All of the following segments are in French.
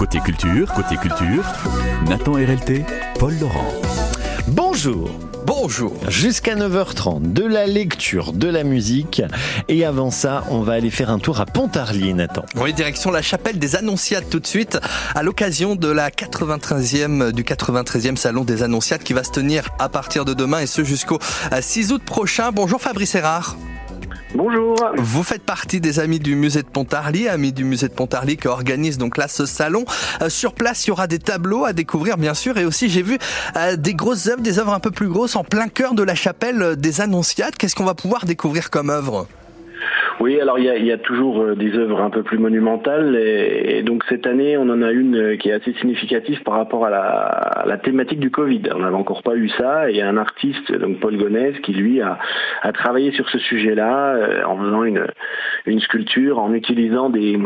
Côté culture, côté culture, Nathan RLT, Paul Laurent. Bonjour Bonjour. Jusqu'à 9h30, de la lecture, de la musique. Et avant ça, on va aller faire un tour à Pontarlier, Nathan. Oui, direction la chapelle des Annonciades tout de suite, à l'occasion de la 93e, du 93e Salon des Annonciades qui va se tenir à partir de demain et ce jusqu'au 6 août prochain. Bonjour Fabrice Erard. Bonjour. Vous faites partie des amis du musée de Pontarlier, amis du musée de Pontarlier qui organise donc là ce salon. Euh, sur place, il y aura des tableaux à découvrir bien sûr et aussi j'ai vu euh, des grosses œuvres, des œuvres un peu plus grosses en plein cœur de la chapelle des Annonciades. Qu'est-ce qu'on va pouvoir découvrir comme œuvre? Oui, alors il y a, toujours euh, des œuvres un peu plus monumentales et, donc cette année on en a une euh, qui est assez significative par rapport à la, thématique du Covid. On n'avait encore pas eu ça et il y a un artiste, donc Paul Gonès, qui lui a, travaillé sur ce sujet-là euh, en faisant une, sculpture, en utilisant des,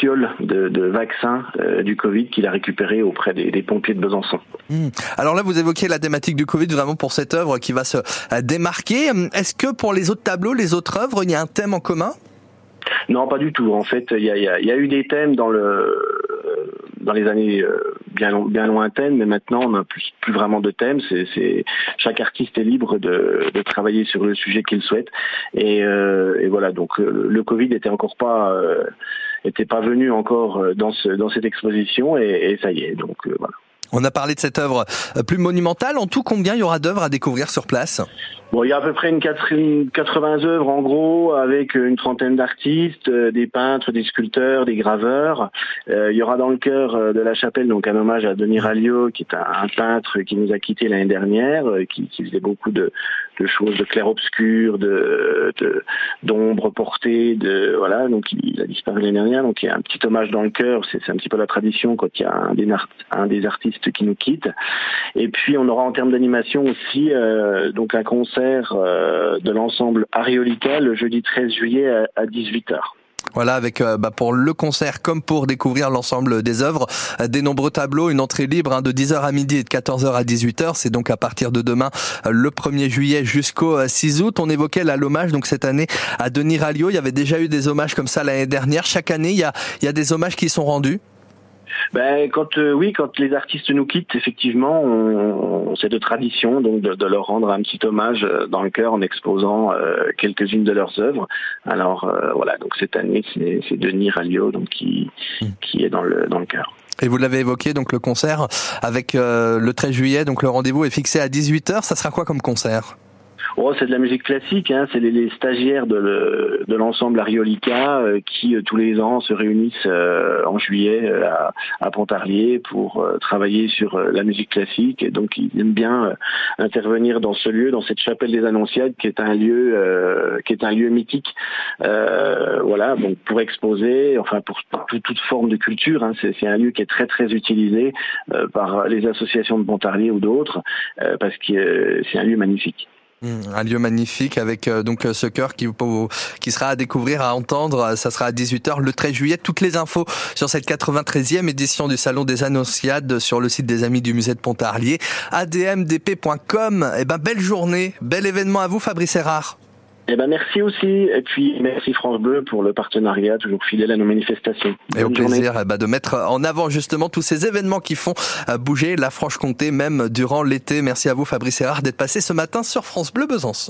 fioles de, vaccins du Covid qu'il a récupéré auprès des, pompiers de Besançon. Mmh. Alors là vous évoquez la thématique du Covid vraiment pour cette œuvre qui va se démarquer. Est-ce que pour les autres tableaux, les autres œuvres, il y a un thème en commun? Non, pas du tout. En fait, il y a, eu des thèmes dans le dans les années euh, bien lointaines, mais maintenant on n'a plus, plus vraiment de thèmes. Chaque artiste est libre de, travailler sur le sujet qu'il souhaite. Et, euh, voilà. Donc euh, le Covid était encore pas euh, pas venu encore dans ce dans cette exposition et ça y est. Donc voilà. On a parlé de cette œuvre plus monumentale. En tout, combien il y aura d'œuvres à découvrir sur place? Bon, il y a à peu près une 80 œuvres en gros, avec une trentaine d'artistes, euh, des peintres, des sculpteurs, des graveurs. Euh, il y aura dans le cœur euh, de la chapelle donc un hommage à Denis Ralliot, qui est un, peintre qui nous a quittés l'année dernière, qui, faisait beaucoup de, choses de clair-obscur, de d'ombre portée, de voilà. Donc il a disparu l'année dernière, donc il y a un petit hommage dans le cœur. C'est un petit peu la tradition quand il y a un des artistes qui nous quitte. Et puis on aura en termes d'animation aussi donc un concert euh, de l'ensemble Ariolica le jeudi 13 juillet à 18h. Voilà, avec euh, bah, pour le concert comme pour découvrir l'ensemble des œuvres, euh, des nombreux tableaux, une entrée libre hein, de 10h à midi et de 14h à 18h. C'est donc à partir de demain, le 1er juillet jusqu'au 6 août. On évoquait là l'hommage donc cette année à Denis Ralliot. Il y avait déjà eu des hommages comme ça l'année dernière. Chaque année, il y a, il y a des hommages qui sont rendus. Ben, quand euh, oui, quand les artistes nous quittent, effectivement, on, c'est de tradition donc de, de, leur rendre un petit hommage euh, dans le cœur en exposant euh, quelques-unes de leurs œuvres. Alors voilà, donc cette année, c'est Denis Ralliot donc qui hmm. qui est dans le dans le cœur. Et vous l'avez évoqué, donc le concert avec le 13 juillet, donc le rendez-vous est fixé à 18h. Ça sera quoi comme concert? Oh, c'est de la musique classique, hein. c'est les, les, stagiaires de, le, de l'ensemble Ariolica euh, qui euh, tous les ans se réunissent euh, en juillet à, à, Pontarlier pour travailler sur la musique classique et donc ils aiment bien intervenir dans ce lieu, dans cette chapelle des Annonciades qui est un lieu qui est un lieu mythique, voilà, donc pour exposer, enfin pour, toute, toute forme de culture, hein. c'est un lieu qui est très très utilisé par les associations de Pontarlier ou d'autres parce que c'est un lieu magnifique. Hmm, un lieu magnifique avec euh, donc euh, ce cœur qui, qui sera à découvrir, à entendre. Ça sera à 18h le 13 juillet. Toutes les infos sur cette 93e édition du Salon des Annonciades sur le site des Amis du Musée de Pontarlier, admdp.com. Et eh ben belle journée, bel événement à vous Fabrice Erard. Eh ben merci aussi, et puis merci France Bleu pour le partenariat toujours fidèle à nos manifestations. Et au plaisir eh ben, de mettre en avant justement tous ces événements qui font euh, bouger la Franche-Comté, même durant l'été. Merci à vous Fabrice Erard d'être passé ce matin sur France Bleu Besançon.